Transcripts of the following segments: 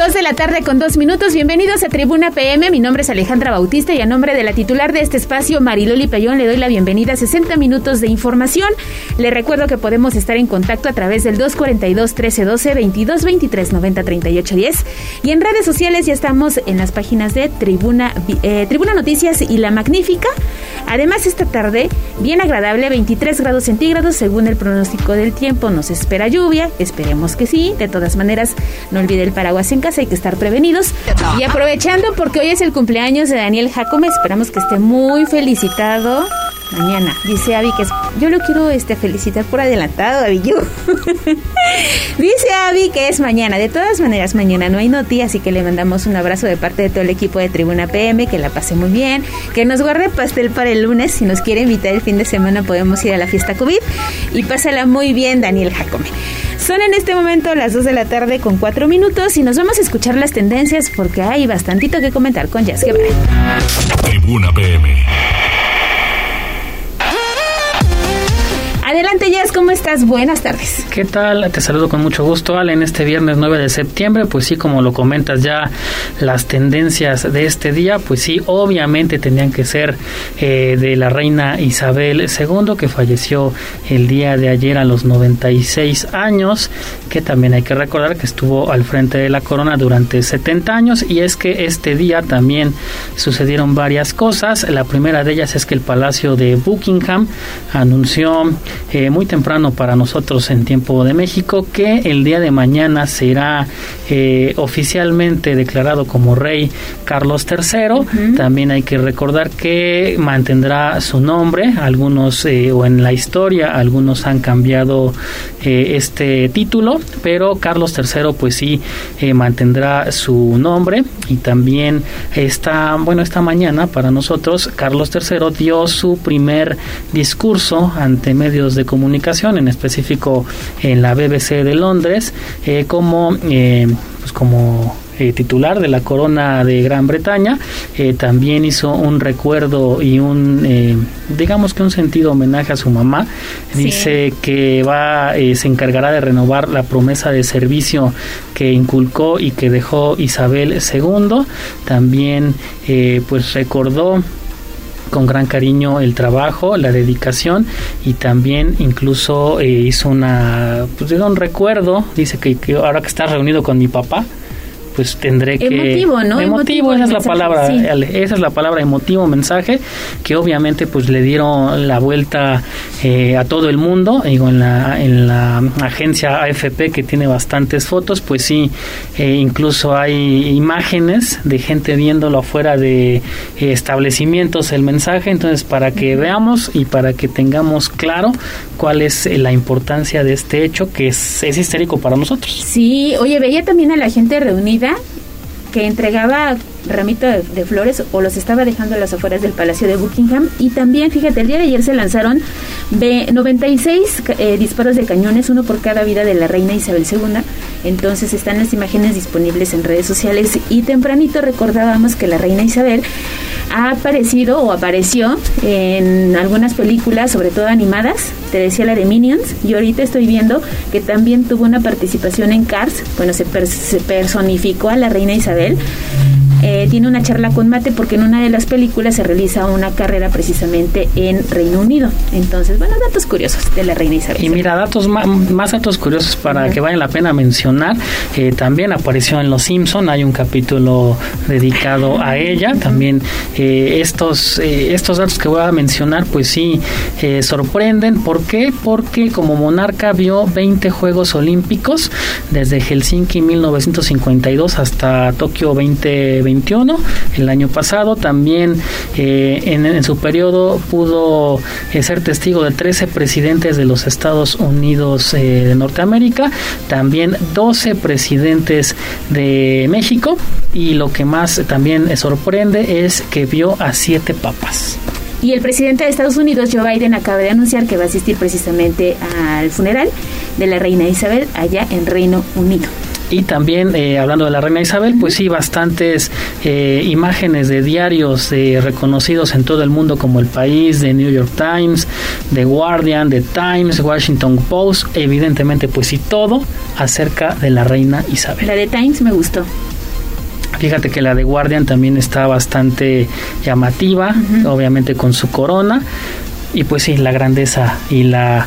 Dos de la tarde con dos minutos. Bienvenidos a Tribuna PM. Mi nombre es Alejandra Bautista y a nombre de la titular de este espacio, Mariloli Payón, le doy la bienvenida a 60 minutos de información. Le recuerdo que podemos estar en contacto a través del 242-1312, 2223 90 38 10. Y en redes sociales ya estamos en las páginas de Tribuna, eh, Tribuna Noticias y La Magnífica. Además, esta tarde, bien agradable, 23 grados centígrados según el pronóstico del tiempo. Nos espera lluvia, esperemos que sí. De todas maneras, no olvide el paraguas en casa, hay que estar prevenidos. Y aprovechando, porque hoy es el cumpleaños de Daniel Jacome, esperamos que esté muy felicitado mañana. Dice Avi que es, yo lo quiero este felicitar por adelantado. Yo. Dice Avi que es mañana. De todas maneras, mañana no hay noti, así que le mandamos un abrazo de parte de todo el equipo de Tribuna PM, que la pase muy bien, que nos guarde pastel para el lunes. Si nos quiere invitar el fin de semana, podemos ir a la fiesta COVID. Y pásala muy bien, Daniel Jacome. Son en este momento las 2 de la tarde con 4 minutos y nos vamos a escuchar las tendencias porque hay bastantito que comentar con Jazz Guevara. Tribuna PM. Buenas tardes. ¿Qué tal? Te saludo con mucho gusto, Ale, en este viernes 9 de septiembre. Pues sí, como lo comentas ya, las tendencias de este día, pues sí, obviamente tenían que ser eh, de la reina Isabel II, que falleció el día de ayer a los 96 años, que también hay que recordar que estuvo al frente de la corona durante 70 años. Y es que este día también sucedieron varias cosas. La primera de ellas es que el Palacio de Buckingham anunció eh, muy temprano para nosotros en tiempo de México que el día de mañana será eh, oficialmente declarado como rey Carlos III. También hay que recordar que mantendrá su nombre, algunos eh, o en la historia algunos han cambiado este título, pero Carlos III pues sí mantendrá su nombre. Y también esta bueno esta mañana para nosotros Carlos III dio su primer discurso ante medios de comunicación, en específico en la BBC de Londres, eh, como, eh, pues como eh, titular de la corona de Gran Bretaña, también hizo un recuerdo y un, digamos que un sentido homenaje a su mamá. Dice que va, se encargará de renovar la promesa de servicio que inculcó y que dejó Isabel II. También, pues recordó con gran cariño el trabajo, la dedicación y también incluso eh, hizo una, pues un recuerdo, dice que, que ahora que está reunido con mi papá, pues tendré que emotivo no emotivo, esa es la palabra esa es la palabra emotivo mensaje que obviamente pues le dieron la vuelta eh, a todo el mundo. Digo en la en la agencia AFP que tiene bastantes fotos pues sí eh, incluso hay imágenes de gente viéndolo afuera de eh, establecimientos el mensaje. Entonces para que veamos y para que tengamos claro cuál es la importancia de este hecho que es, es histérico para nosotros. Sí oye veía también a la gente reunida que entregaba ramito de, flores o los estaba dejando a las afueras del Palacio de Buckingham. Y también, fíjate, el día de ayer se lanzaron 96 eh, disparos de cañones, uno por cada vida de la reina Isabel II. Entonces están las imágenes disponibles en redes sociales y tempranito recordábamos que la reina Isabel ha aparecido o apareció en algunas películas, sobre todo animadas, te decía la de Minions, y ahorita estoy viendo que también tuvo una participación en Cars, bueno, se, se personificó a la reina Isabel eh, tiene una charla con Mate porque en una de las películas se realiza una carrera precisamente en Reino Unido. Entonces, bueno, datos curiosos de la reina Isabel. Y mira, datos más, datos curiosos para que vale la pena mencionar. Eh, también apareció en Los Simpson, hay un capítulo dedicado a ella. También eh, estos estos datos que voy a mencionar, pues sí sorprenden. ¿Por qué? Porque como monarca vio 20 Juegos Olímpicos desde Helsinki 1952 hasta Tokio 2020 2021, el año pasado. También eh, en, su periodo pudo eh, ser testigo de 13 presidentes de los Estados Unidos eh, de Norteamérica, también 12 presidentes de México y lo que más también sorprende es que vio a siete papas. Y el presidente de Estados Unidos, Joe Biden, acaba de anunciar que va a asistir precisamente al funeral de la reina Isabel allá en Reino Unido. Y también, eh, hablando de la reina Isabel, pues sí, bastantes eh, imágenes de diarios eh, reconocidos en todo el mundo como El País, de New York Times, The Guardian, The Times, Washington Post, evidentemente pues sí, todo acerca de la reina Isabel. La de Times me gustó. Fíjate que la de Guardian también está bastante llamativa, obviamente con su corona. Y pues sí, la grandeza y la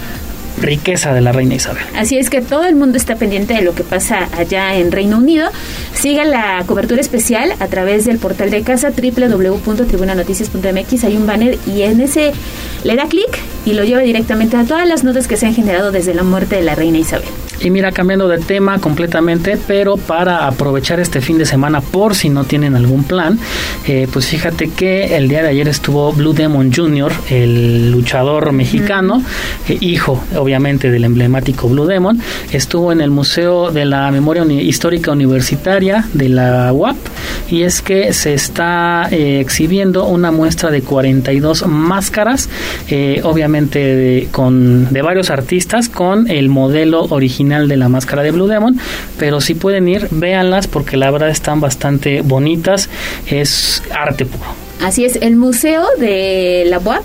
riqueza de la reina Isabel. Así es que todo el mundo está pendiente de lo que pasa allá en Reino Unido. Siga la cobertura especial a través del portal de casa www.tribunanoticias.mx. Hay un banner y en ese le da clic y lo lleva directamente a todas las notas que se han generado desde la muerte de la reina Isabel. Y mira, cambiando de tema completamente, pero para aprovechar este fin de semana por si no tienen algún plan, eh, pues fíjate que el día de ayer estuvo Blue Demon Jr., el luchador mexicano, eh, hijo obviamente del emblemático Blue Demon, estuvo en el Museo de la Memoria Histórica Universitaria de la UAP y es que se está eh, exhibiendo una muestra de 42 máscaras, obviamente con, de varios artistas con el modelo original de la máscara de Blue Demon, pero si pueden ir, véanlas porque la verdad están bastante bonitas, es arte puro. Así es, el Museo de la UAP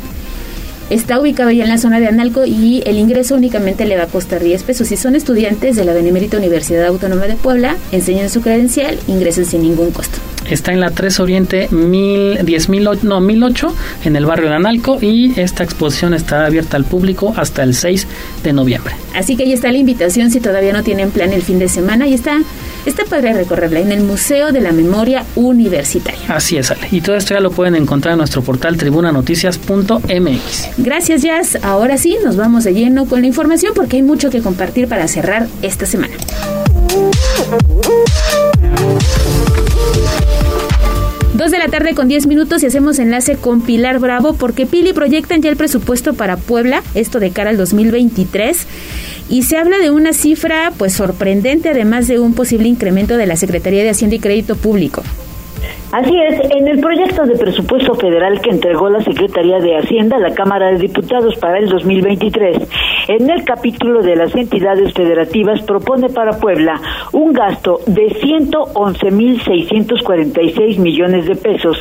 Está ubicado ya en la zona de Analco y el ingreso únicamente le va a costar 10 pesos. Si son estudiantes de la Benemérita Universidad Autónoma de Puebla, enseñan su credencial, ingresan sin ningún costo. Está en la 3 Oriente mil, 10, mil, no, 1008 en el barrio de Analco y esta exposición está abierta al público hasta el 6 de noviembre. Así que ahí está la invitación si todavía no tienen plan el fin de semana y está Está padre recorrerla en el Museo de la Memoria Universitaria. Así es, Ale. Y todo esto ya lo pueden encontrar en nuestro portal tribunanoticias.mx. Gracias, Jazz. Ahora sí, nos vamos de lleno con la información porque hay mucho que compartir para cerrar esta semana. De la tarde con 10 minutos y hacemos enlace con Pilar Bravo porque Pili proyectan ya el presupuesto para Puebla, esto de cara al 2023 y se habla de una cifra pues sorprendente además de un posible incremento de la Secretaría de Hacienda y Crédito Público. Así es, en el proyecto de presupuesto federal que entregó la Secretaría de Hacienda a la Cámara de Diputados para el 2023, en el capítulo de las entidades federativas propone para Puebla un gasto de 111.646 millones de pesos,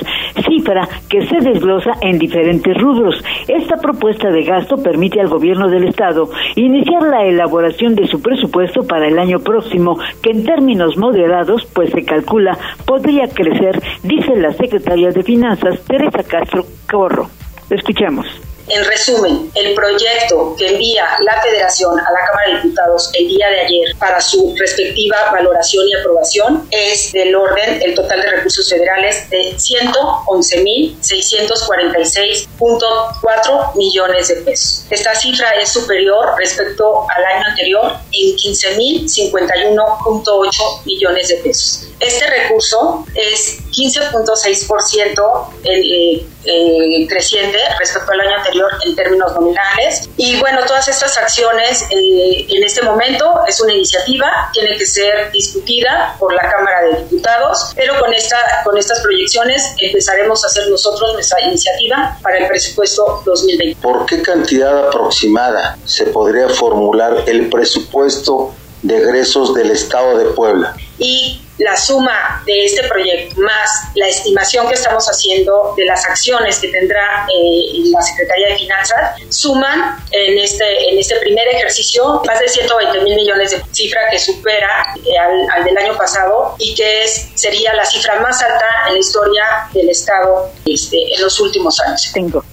cifra que se desglosa en diferentes rubros. Esta propuesta de gasto permite al gobierno del Estado iniciar la elaboración de su presupuesto para el año próximo, que en términos moderados, pues se calcula, podría crecer dice la secretaria de Finanzas, Teresa Castro Corro. Escuchemos. En resumen, el proyecto que envía la Federación a la Cámara de Diputados el día de ayer para su respectiva valoración y aprobación es del orden, el total de recursos federales de 111.646.4 millones de pesos. Esta cifra es superior respecto al año anterior en 15.051.8 millones de pesos. Este recurso es 15.6% eh, eh, creciente respecto al año anterior en términos nominales. Y bueno, todas estas acciones eh, en este momento es una iniciativa, tiene que ser discutida por la Cámara de Diputados, pero con, esta, con estas proyecciones empezaremos a hacer nosotros nuestra iniciativa para el presupuesto 2020. ¿Por qué cantidad aproximada se podría formular el presupuesto de egresos del Estado de Puebla? Y la suma de este proyecto más la estimación que estamos haciendo de las acciones que tendrá eh, la Secretaría de Finanzas suman en este, en este primer ejercicio más de 120 mil millones de cifra que supera eh, al, del año pasado y que es, sería la cifra más alta en la historia del Estado este, en los últimos años. Tengo.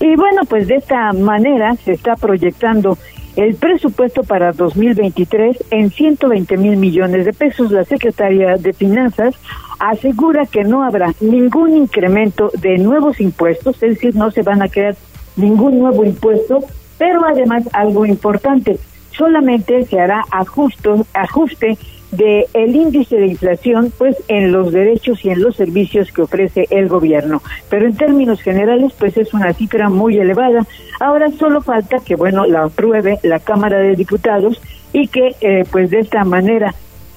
Y bueno, pues de esta manera se está proyectando el presupuesto para 2023 en 120 mil millones de pesos. La Secretaría de Finanzas asegura que no habrá ningún incremento de nuevos impuestos, es decir, no se van a crear ningún nuevo impuesto, pero además algo importante, solamente se hará ajuste de el índice de inflación pues en los derechos y en los servicios que ofrece el gobierno. Pero en términos generales pues es una cifra muy elevada. Ahora solo falta que bueno la apruebe la Cámara de Diputados y que eh, pues de esta manera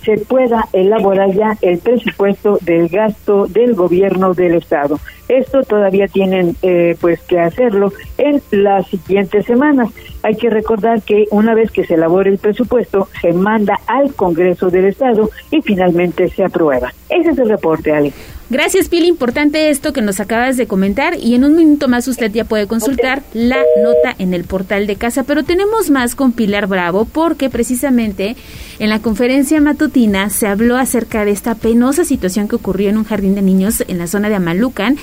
se pueda elaborar ya el presupuesto del gasto del gobierno del estado. Esto todavía tienen eh, pues que hacerlo en las siguientes semanas. Hay que recordar que una vez que se elabore el presupuesto se manda al Congreso del estado y finalmente se aprueba. Ese es el reporte, Ale. Gracias, Pili. Importante esto que nos acabas de comentar y en un minuto más usted ya puede consultar la nota en el portal de casa. Pero tenemos más con Pilar Bravo porque precisamente en la conferencia matutina se habló acerca de esta penosa situación que ocurrió en un jardín de niños en la zona de Amalucan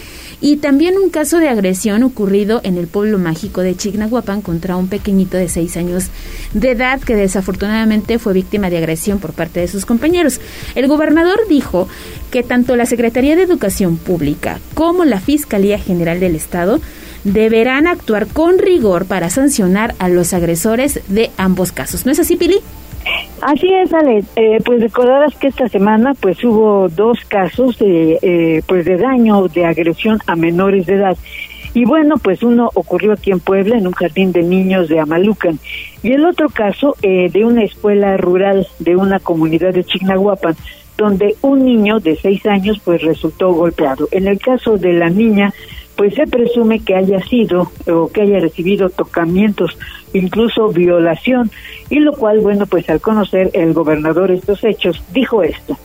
y también un caso de agresión ocurrido en el pueblo mágico de Chignahuapan contra un pequeñito de seis años de edad que desafortunadamente fue víctima de agresión por parte de sus compañeros. El gobernador dijo que tanto la Secretaría de Educación Pública como la Fiscalía General del Estado deberán actuar con rigor para sancionar a los agresores de ambos casos. ¿No es así, Pili? Así es, Ale. Eh, pues recordarás que esta semana pues hubo dos casos de eh, pues de daño, de agresión a menores de edad. Y bueno, pues uno ocurrió aquí en Puebla, en un jardín de niños de Amalucan. Y el otro caso eh, de una escuela rural de una comunidad de Chignahuapan, donde un niño de seis años pues resultó golpeado. En el caso de la niña, pues se presume que haya sido o que haya recibido tocamientos, incluso violación, y lo cual, bueno, pues al conocer el gobernador estos hechos, dijo esto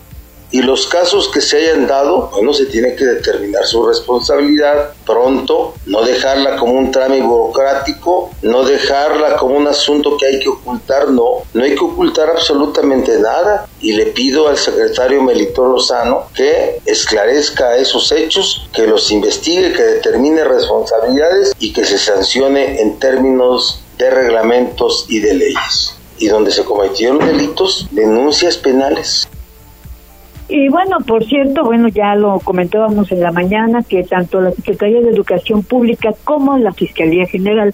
y los casos que se hayan dado, bueno, se tiene que determinar su responsabilidad pronto, no dejarla como un trámite burocrático, no dejarla como un asunto que hay que ocultar, no, no hay que ocultar absolutamente nada y le pido al secretario Melitón Lozano que esclarezca esos hechos, que los investigue, que determine responsabilidades y que se sancione en términos de reglamentos y de leyes. Y donde se cometieron delitos, denuncias penales. Y bueno, por cierto, bueno, ya lo comentábamos en la mañana que tanto la Secretaría de Educación Pública como la Fiscalía General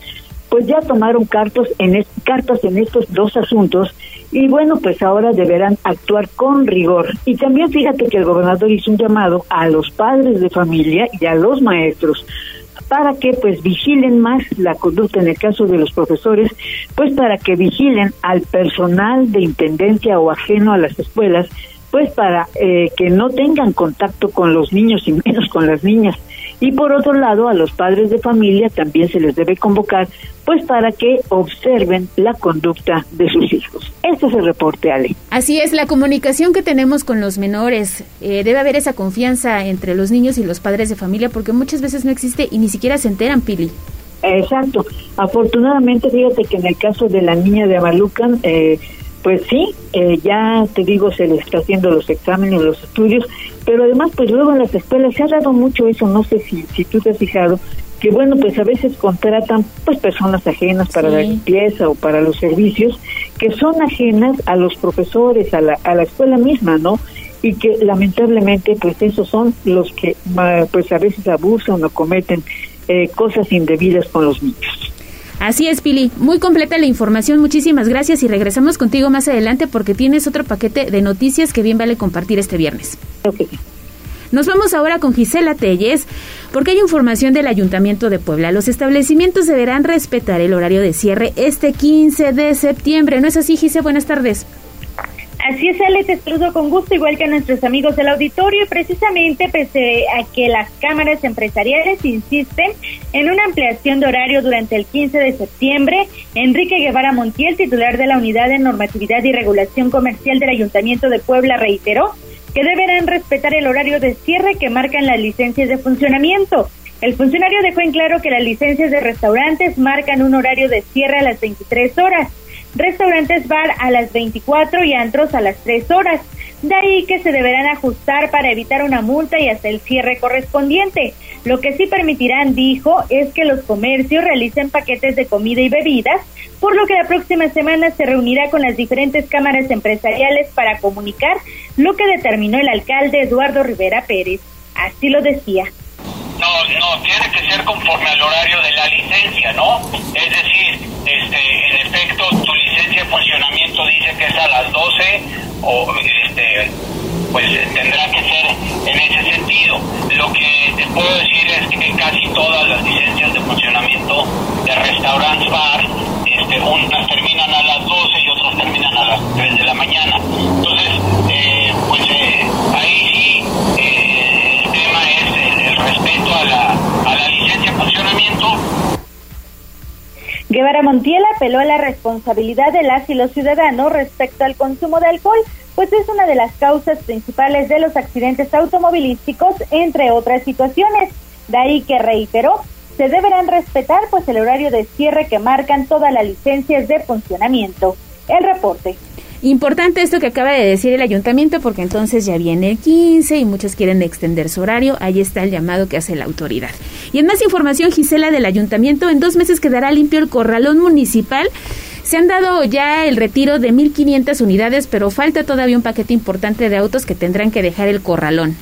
pues ya tomaron cartas en, cartas en estos dos asuntos y bueno, pues ahora deberán actuar con rigor. Y también fíjate que el gobernador hizo un llamado a los padres de familia y a los maestros para que pues vigilen más la conducta en el caso de los profesores, pues para que vigilen al personal de intendencia o ajeno a las escuelas pues para eh, que no tengan contacto con los niños y menos con las niñas. Y por otro lado, a los padres de familia también se les debe convocar, pues para que observen la conducta de sus hijos. Este es el reporte, Ale. Así es, la comunicación que tenemos con los menores, eh, debe haber esa confianza entre los niños y los padres de familia, porque muchas veces no existe y ni siquiera se enteran, Pili. Exacto. Afortunadamente, fíjate que en el caso de la niña de Amalucan, eh, pues sí, eh, ya te digo, se les está haciendo los exámenes, los estudios, pero además, pues luego en las escuelas se ha dado mucho eso, no sé si, si tú te has fijado, que bueno, pues a veces contratan pues personas ajenas para la limpieza o para los servicios, que son ajenas a los profesores, a la, a la escuela misma, ¿no? Y que lamentablemente, pues esos son los que pues a veces abusan o cometen eh, cosas indebidas con los niños. Así es, Pili. Muy completa la información. Muchísimas gracias y regresamos contigo más adelante porque tienes otro paquete de noticias que bien vale compartir este viernes. Nos vamos ahora con Gisela Telles, porque hay información del Ayuntamiento de Puebla. Los establecimientos deberán respetar el horario de cierre este 15 de septiembre. ¿No es así, Gisela? Buenas tardes. Así es, Ale, te con gusto, igual que a nuestros amigos del auditorio, precisamente pese a que las cámaras empresariales insisten en una ampliación de horario durante el 15 de septiembre, Enrique Guevara Montiel, titular de la Unidad de Normatividad y Regulación Comercial del Ayuntamiento de Puebla, reiteró que deberán respetar el horario de cierre que marcan las licencias de funcionamiento. El funcionario dejó en claro que las licencias de restaurantes marcan un horario de cierre a las 23 horas restaurantes bar a las 24 y antros a las 3 horas. De ahí que se deberán ajustar para evitar una multa y hasta el cierre correspondiente. Lo que sí permitirán, dijo, es que los comercios realicen paquetes de comida y bebidas, por lo que la próxima semana se reunirá con las diferentes cámaras empresariales para comunicar lo que determinó el alcalde Eduardo Rivera Pérez. Así lo decía. No, no, tiene que ser conforme al horario de la licencia, ¿no? Es decir, este, en efecto, licencia de funcionamiento dice que es a las 12 o este pues tendrá que ser en ese sentido. Lo que te puedo decir es que casi todas las licencias de funcionamiento de restaurantes bar, este, unas terminan a las 12 y otras terminan a las 3 de la mañana. Entonces, eh, pues eh, ahí sí eh, el tema es el, respeto a la, a la licencia de funcionamiento Guevara Montiel apeló a la responsabilidad de las y los ciudadanos respecto al consumo de alcohol, pues es una de las causas principales de los accidentes automovilísticos, entre otras situaciones. De ahí que reiteró, se deberán respetar pues el horario de cierre que marcan todas las licencias de funcionamiento. El reporte. Importante esto que acaba de decir el ayuntamiento porque entonces ya viene el 15 y muchos quieren extender su horario. Ahí está el llamado que hace la autoridad. Y en más información, Gisela del ayuntamiento, en dos meses quedará limpio el corralón municipal. Se han dado ya el retiro de 1.500 unidades, pero falta todavía un paquete importante de autos que tendrán que dejar el corralón.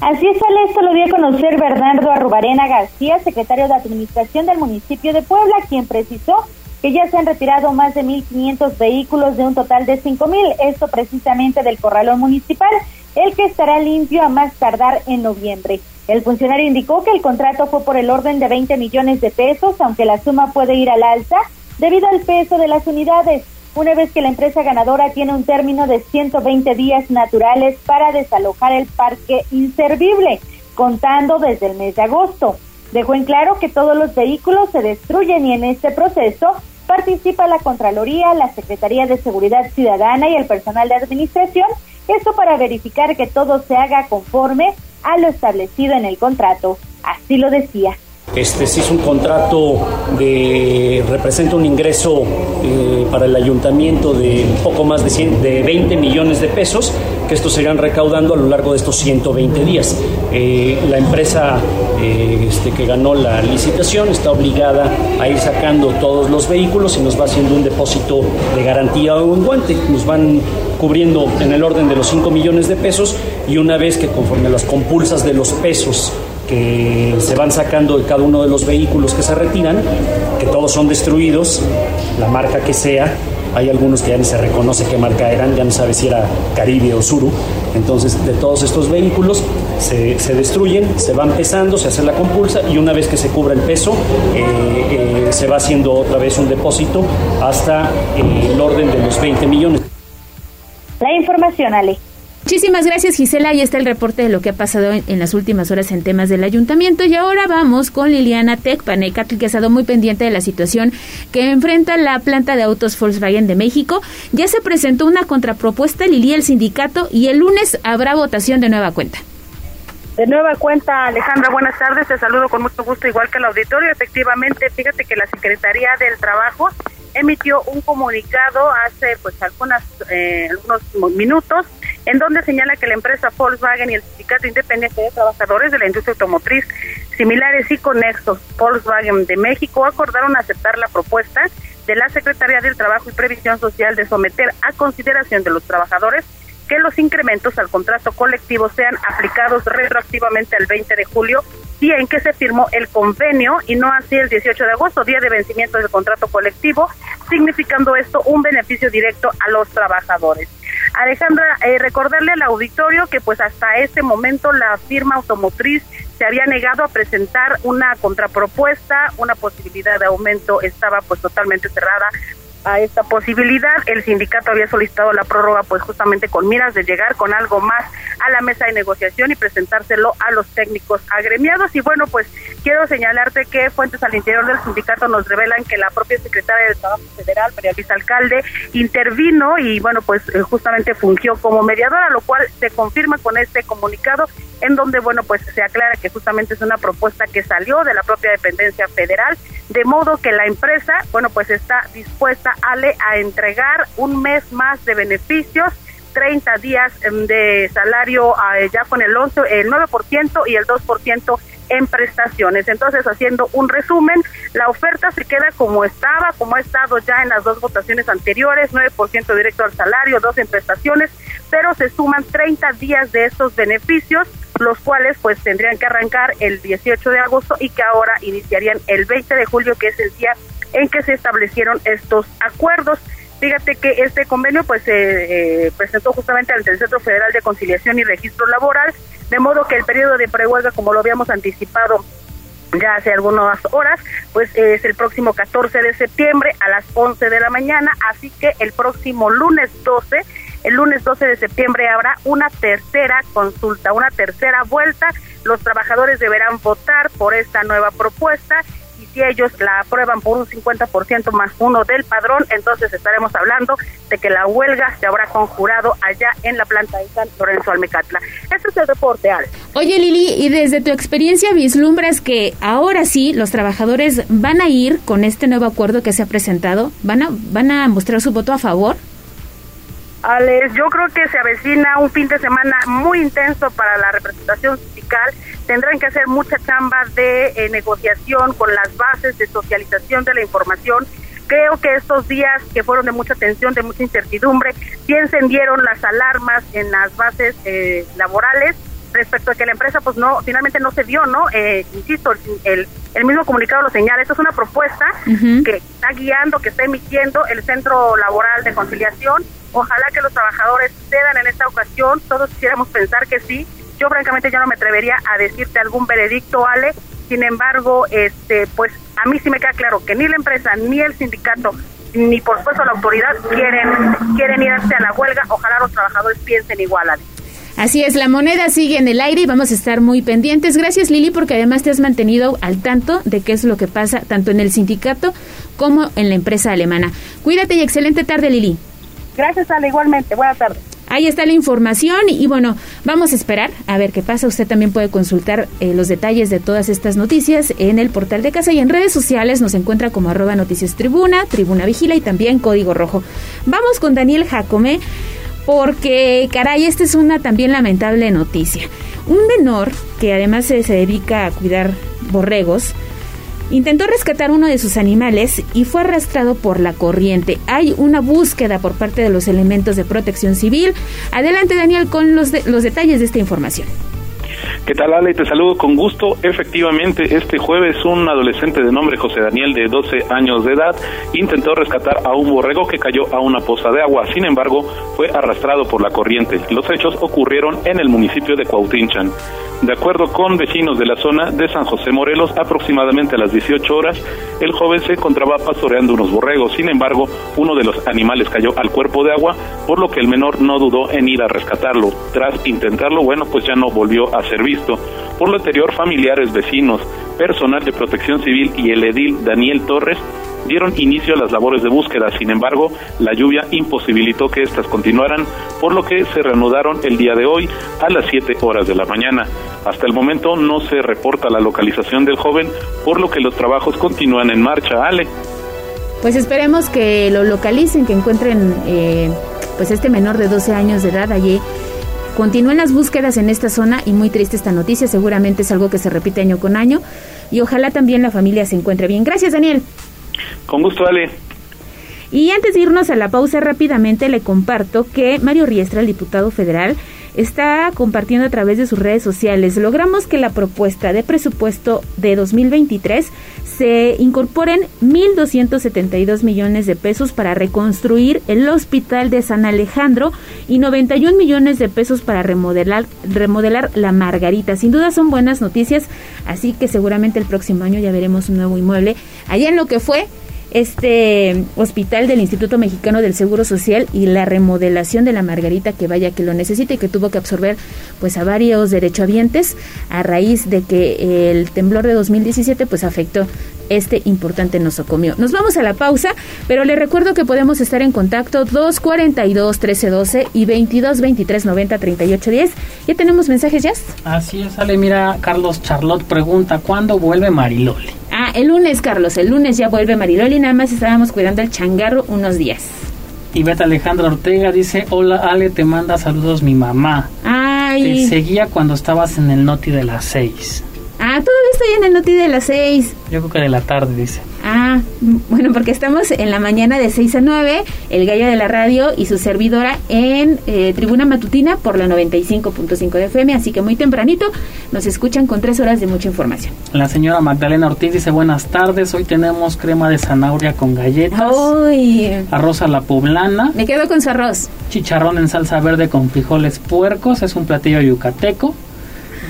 Así es, esto lo dio a conocer Bernardo Arrubarena García, secretario de Administración del municipio de Puebla, quien precisó que ya se han retirado más de 1.500 vehículos de un total de 5.000, esto precisamente del corralón municipal, el que estará limpio a más tardar en noviembre. El funcionario indicó que el contrato fue por el orden de 20 millones de pesos, aunque la suma puede ir al alza debido al peso de las unidades, una vez que la empresa ganadora tiene un término de 120 días naturales para desalojar el parque inservible, contando desde el mes de agosto. Dejó en claro que todos los vehículos se destruyen y en este proceso participa la Contraloría, la Secretaría de Seguridad Ciudadana y el personal de administración, esto para verificar que todo se haga conforme a lo establecido en el contrato. Así lo decía. Este sí es un contrato de representa un ingreso eh, para el ayuntamiento de un poco más de, de 20 millones de pesos que estos se irán recaudando a lo largo de estos 120 días. Eh, la empresa eh, este, que ganó la licitación está obligada a ir sacando todos los vehículos y nos va haciendo un depósito de garantía o un guante. Nos van cubriendo en el orden de los 5 millones de pesos y una vez que conforme a las compulsas de los pesos que se van sacando de cada uno de los vehículos que se retiran, que todos son destruidos, la marca que sea, hay algunos que ya ni se reconoce qué marca eran, ya no sabe si era Caribe o Suru. Entonces, de todos estos vehículos se, destruyen, se van pesando, se hace la compulsa y una vez que se cubra el peso, eh, eh, se va haciendo otra vez un depósito hasta eh, el orden de los 20 millones. La información, Ale. Muchísimas gracias Gisela, ahí está el reporte de lo que ha pasado en, las últimas horas en temas del ayuntamiento y ahora vamos con Liliana Tecpanecatl que ha estado muy pendiente de la situación que enfrenta la planta de autos Volkswagen de México. Ya se presentó una contrapropuesta Lili el sindicato y el lunes habrá votación de nueva cuenta. De nueva cuenta, Alejandra, buenas tardes. Te saludo con mucho gusto, igual que el auditorio. Efectivamente, fíjate que la Secretaría del Trabajo emitió un comunicado hace pues algunas, eh, algunos minutos en donde señala que la empresa Volkswagen y el Sindicato Independiente de Trabajadores de la Industria Automotriz, similares y conexos Volkswagen de México, acordaron aceptar la propuesta de la Secretaría del Trabajo y Previsión Social de someter a consideración de los trabajadores que los incrementos al contrato colectivo sean aplicados retroactivamente al 20 de julio, día en que se firmó el convenio y no así el 18 de agosto, día de vencimiento del contrato colectivo, significando esto un beneficio directo a los trabajadores. Alejandra, eh, recordarle al auditorio que pues hasta este momento la firma automotriz se había negado a presentar una contrapropuesta, una posibilidad de aumento estaba pues totalmente cerrada a esta posibilidad. El sindicato había solicitado la prórroga pues justamente con miras de llegar con algo más a la mesa de negociación y presentárselo a los técnicos agremiados. Y bueno, pues quiero señalarte que fuentes al interior del sindicato nos revelan que la propia secretaria del Trabajo Federal, María Luisa Alcalde, intervino y bueno, pues eh, justamente fungió como mediadora, lo cual se confirma con este comunicado en donde bueno, pues se aclara que justamente es una propuesta que salió de la propia dependencia federal, de modo que la empresa, bueno, pues está dispuesta Ale a entregar un mes más de beneficios 30 días em, de salario eh, ya con el 11, el 9% y el 2% en prestaciones. Entonces, haciendo un resumen, la oferta se queda como estaba, como ha estado ya en las dos votaciones anteriores, 9% directo al salario, 2 en prestaciones, pero se suman 30 días de estos beneficios, los cuales pues tendrían que arrancar el 18 de agosto y que ahora iniciarían el 20 de julio, que es el día en que se establecieron estos acuerdos. Fíjate que este convenio pues se eh, presentó justamente ante el Centro Federal de Conciliación y Registro Laboral, de modo que el periodo de prehuelga, como lo habíamos anticipado ya hace algunas horas, pues es el próximo 14 de septiembre a las 11 de la mañana, así que el próximo lunes 12, el lunes 12 de septiembre habrá una tercera consulta, una tercera vuelta. Los trabajadores deberán votar por esta nueva propuesta si ellos la aprueban por un 50% más uno del padrón, entonces estaremos hablando de que la huelga se habrá conjurado allá en la planta de San Lorenzo Almecatla. Este es el reporte. Oye, Lili, y desde tu experiencia vislumbras que ahora sí los trabajadores van a ir con este nuevo acuerdo que se ha presentado, van a, van a mostrar su voto a favor. Alex, yo creo que se avecina un fin de semana muy intenso para la representación sindical. Tendrán que hacer mucha chamba de eh, negociación con las bases de socialización de la información. Creo que estos días que fueron de mucha tensión, de mucha incertidumbre, sí encendieron las alarmas en las bases eh, laborales respecto a que la empresa pues no finalmente no se dio no eh, insisto el, el mismo comunicado lo señala esto es una propuesta que está guiando que está emitiendo el centro laboral de conciliación Ojalá que los trabajadores cedan en esta ocasión. Todos quisiéramos pensar que sí. Yo francamente ya no me atrevería a decirte algún veredicto, Ale. Sin embargo, este, pues a mí sí me queda claro que ni la empresa, ni el sindicato, ni por supuesto la autoridad quieren quieren irse a la huelga. Ojalá los trabajadores piensen igual, Ale. Así es, la moneda sigue en el aire y vamos a estar muy pendientes. Gracias Lili porque además te has mantenido al tanto de qué es lo que pasa tanto en el sindicato como en la empresa alemana. Cuídate y excelente tarde Lili. Gracias, Ale, igualmente. Buenas tardes. Ahí está la información y bueno, vamos a esperar a ver qué pasa. Usted también puede consultar eh, los detalles de todas estas noticias en el portal de casa y en redes sociales nos encuentra como arroba noticias tribuna, tribuna vigila y también código rojo. Vamos con Daniel Jacome porque caray, esta es una también lamentable noticia. Un menor que además se dedica a cuidar borregos, Intentó rescatar uno de sus animales y fue arrastrado por la corriente. Hay una búsqueda por parte de los elementos de protección civil. Adelante Daniel con los, los detalles de esta información. ¿Qué tal, Ale? Te saludo con gusto. Efectivamente, este jueves un adolescente de nombre José Daniel, de 12 años de edad, intentó rescatar a un borrego que cayó a una poza de agua. Sin embargo, fue arrastrado por la corriente. Los hechos ocurrieron en el municipio de Cuautinchan. De acuerdo con vecinos de la zona de San José Morelos, aproximadamente a las 18 horas, el joven se encontraba pastoreando unos borregos. Sin embargo, uno de los animales cayó al cuerpo de agua, por lo que el menor no dudó en ir a rescatarlo. Tras intentarlo, bueno, pues ya no volvió a ser visto. Por lo anterior, familiares, vecinos, personal de protección civil y el edil Daniel Torres dieron inicio a las labores de búsqueda. Sin embargo, la lluvia imposibilitó que éstas continuaran, por lo que se reanudaron el día de hoy a las 7 horas de la mañana. Hasta el momento no se reporta la localización del joven, por lo que los trabajos continúan en marcha. Ale. Pues esperemos que lo localicen, que encuentren eh, pues este menor de 12 años de edad allí. Continúen las búsquedas en esta zona y muy triste esta noticia, seguramente es algo que se repite año con año y ojalá también la familia se encuentre bien. Gracias, Daniel. Con gusto, Ale. Y antes de irnos a la pausa rápidamente le comparto que Mario Riestra, el diputado federal, está compartiendo a través de sus redes sociales. Logramos que la propuesta de presupuesto de 2023 se incorporen 1.272 millones de pesos para reconstruir el hospital de San Alejandro y 91 millones de pesos para remodelar, remodelar la Margarita. Sin duda son buenas noticias, así que seguramente el próximo año ya veremos un nuevo inmueble allá en lo que fue este hospital del Instituto Mexicano del Seguro Social y la remodelación de la Margarita que vaya que lo necesite y que tuvo que absorber pues a varios derechohabientes a raíz de que el temblor de 2017 pues afectó este importante nosocomio. Nos vamos a la pausa, pero le recuerdo que podemos estar en contacto 242 1312 y 22 23 90 38 10. ¿Ya tenemos mensajes ya? Así es, Ale, mira, Carlos Charlotte pregunta, ¿cuándo vuelve Mariloli? Ah, el lunes, Carlos, el lunes ya vuelve Mariloli, nada más estábamos cuidando el changarro unos días. Y Beta Alejandra Ortega dice, hola Ale, te manda saludos mi mamá. Ay. Te seguía cuando estabas en el Noti de las seis. Ah, todavía estoy en el Noti de las seis. Yo creo que de la tarde, dice. Ah, bueno, porque estamos en la mañana de 6 a 9, el gallo de la radio y su servidora en eh, tribuna matutina por la 95.5 de FM, así que muy tempranito nos escuchan con tres horas de mucha información. La señora Magdalena Ortiz dice buenas tardes, hoy tenemos crema de zanahoria con galletas, arroz a la poblana. Me quedo con su arroz. Chicharrón en salsa verde con frijoles puercos, es un platillo yucateco.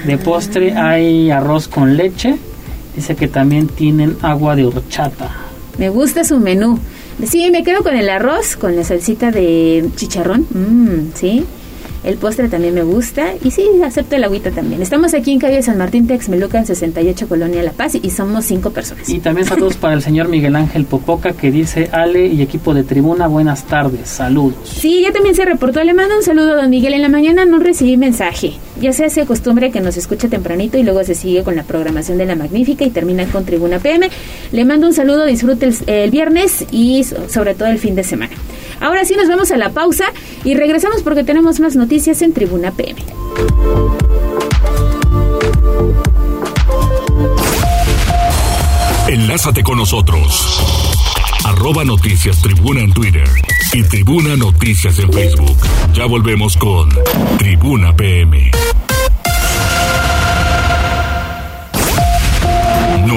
De postre hay arroz con leche Dice que también tienen agua de horchata. Me gusta su menú. Sí, me quedo con el arroz, con la salsita de chicharrón. Mmm, sí. El postre también me gusta. Y sí, acepto el agüita también. Estamos aquí en calle San Martín, Texmelucan, 68, Colonia La Paz, y somos cinco personas. Y también saludos para el señor Miguel Ángel Popoca, que dice, Ale y equipo de tribuna, buenas tardes, saludos. Sí, ya también se reportó. Le mando un saludo a don Miguel. En la mañana no recibí mensaje. Ya se hace costumbre que nos escuche tempranito y luego se sigue con la programación de La Magnífica y termina con Tribuna PM. Le mando un saludo, disfrute el viernes y sobre todo el fin de semana. Ahora sí nos vamos a la pausa y regresamos porque tenemos más noticias en Tribuna PM. Enlázate con nosotros. Arroba Noticias Tribuna en Twitter y Tribuna Noticias en Facebook. Ya volvemos con Tribuna PM.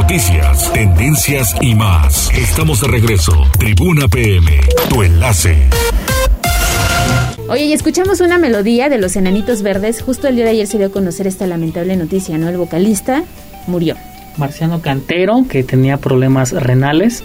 Noticias, tendencias y más. Estamos de regreso. Tribuna PM, tu enlace. Oye, y escuchamos una melodía de los Enanitos Verdes. Justo el día de ayer se dio a conocer esta lamentable noticia, ¿no? El vocalista murió. Marciano Cantero, que tenía problemas renales,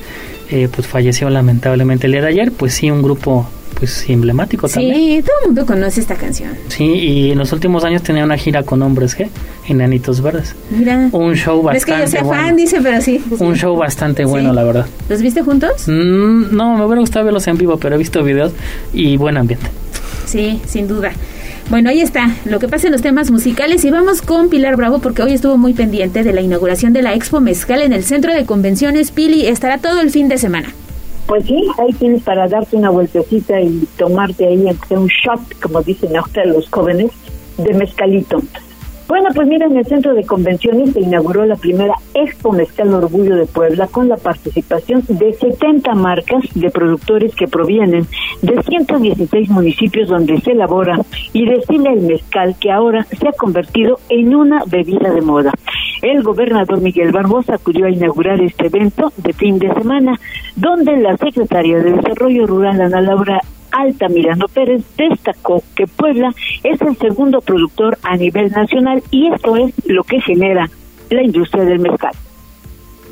eh, pues falleció lamentablemente el día de ayer. Pues sí, un grupo pues emblemático también. Sí, todo el mundo conoce esta canción. Sí, y en los últimos años tenía una gira con hombres G, Enanitos Verdes. Mira. Un show bastante Es que yo soy fan, dice, pero sí. Un show bastante bueno, la verdad. ¿Los viste juntos? Mm, no, me hubiera gustado verlos en vivo, pero he visto videos y buen ambiente. Sí, sin duda. Bueno, ahí está, lo que pasa en los temas musicales y vamos con Pilar Bravo porque hoy estuvo muy pendiente de la inauguración de la Expo Mezcal en el Centro de Convenciones Pili. Estará todo el fin de semana. Pues sí, ahí tienes para darte una vueltecita y tomarte ahí un shot, como dicen ahora los jóvenes, de mezcalito. Bueno, pues mira, en el centro de convenciones se inauguró la primera Expo Mezcal Orgullo de Puebla con la participación de 70 marcas de productores que provienen de 116 municipios donde se elabora y destila el mezcal que ahora se ha convertido en una bebida de moda. El gobernador Miguel Barbosa acudió a inaugurar este evento de fin de semana, donde la secretaria de Desarrollo Rural, Ana Laura Altamirano Pérez destacó que Puebla es el segundo productor a nivel nacional y esto es lo que genera la industria del mercado.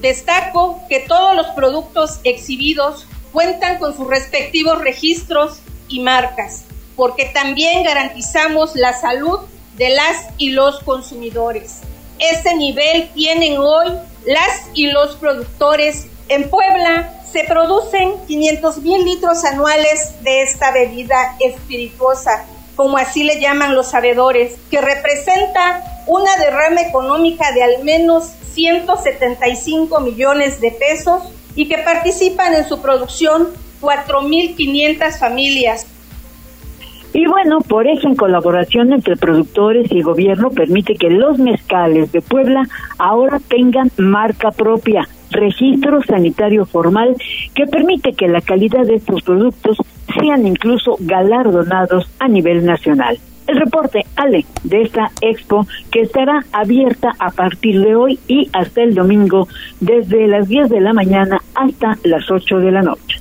Destaco que todos los productos exhibidos cuentan con sus respectivos registros y marcas, porque también garantizamos la salud de las y los consumidores. Ese nivel tienen hoy las y los productores en Puebla se producen 500 mil litros anuales de esta bebida espirituosa, como así le llaman los sabedores, que representa una derrama económica de al menos 175 millones de pesos y que participan en su producción 4.500 familias. Y bueno, por eso en colaboración entre productores y gobierno permite que los mezcales de Puebla ahora tengan marca propia registro sanitario formal que permite que la calidad de estos productos sean incluso galardonados a nivel nacional. El reporte, Ale, de esta expo que estará abierta a partir de hoy y hasta el domingo, desde las 10 de la mañana hasta las 8 de la noche.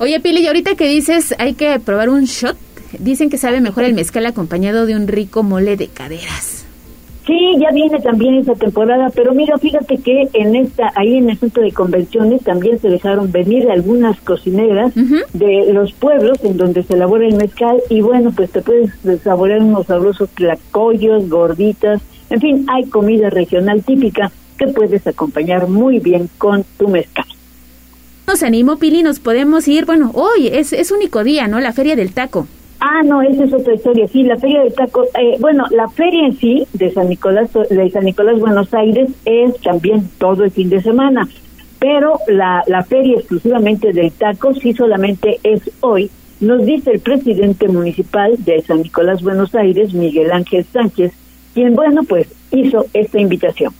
Oye, Pili, y ahorita que dices hay que probar un shot, dicen que sabe mejor el mezcal acompañado de un rico mole de caderas. Sí, ya viene también esa temporada, pero mira, fíjate que en esta, ahí en el centro de convenciones también se dejaron venir algunas cocineras de los pueblos en donde se elabora el mezcal y bueno, pues te puedes saborear unos sabrosos tlacoyos, gorditas, en fin, hay comida regional típica que puedes acompañar muy bien con tu mezcal. Nos animo, Pili, nos podemos ir, bueno, hoy es, es único día, ¿no? La Feria del Taco. Ah, no, esa es otra historia. Sí, la feria de tacos. Eh, bueno, la feria en sí de San Nicolás, de San Nicolás Buenos Aires es también todo el fin de semana, pero la, la feria exclusivamente del taco sí solamente es hoy. Nos dice el presidente municipal de San Nicolás Buenos Aires, Miguel Ángel Sánchez, quien bueno pues hizo esta invitación.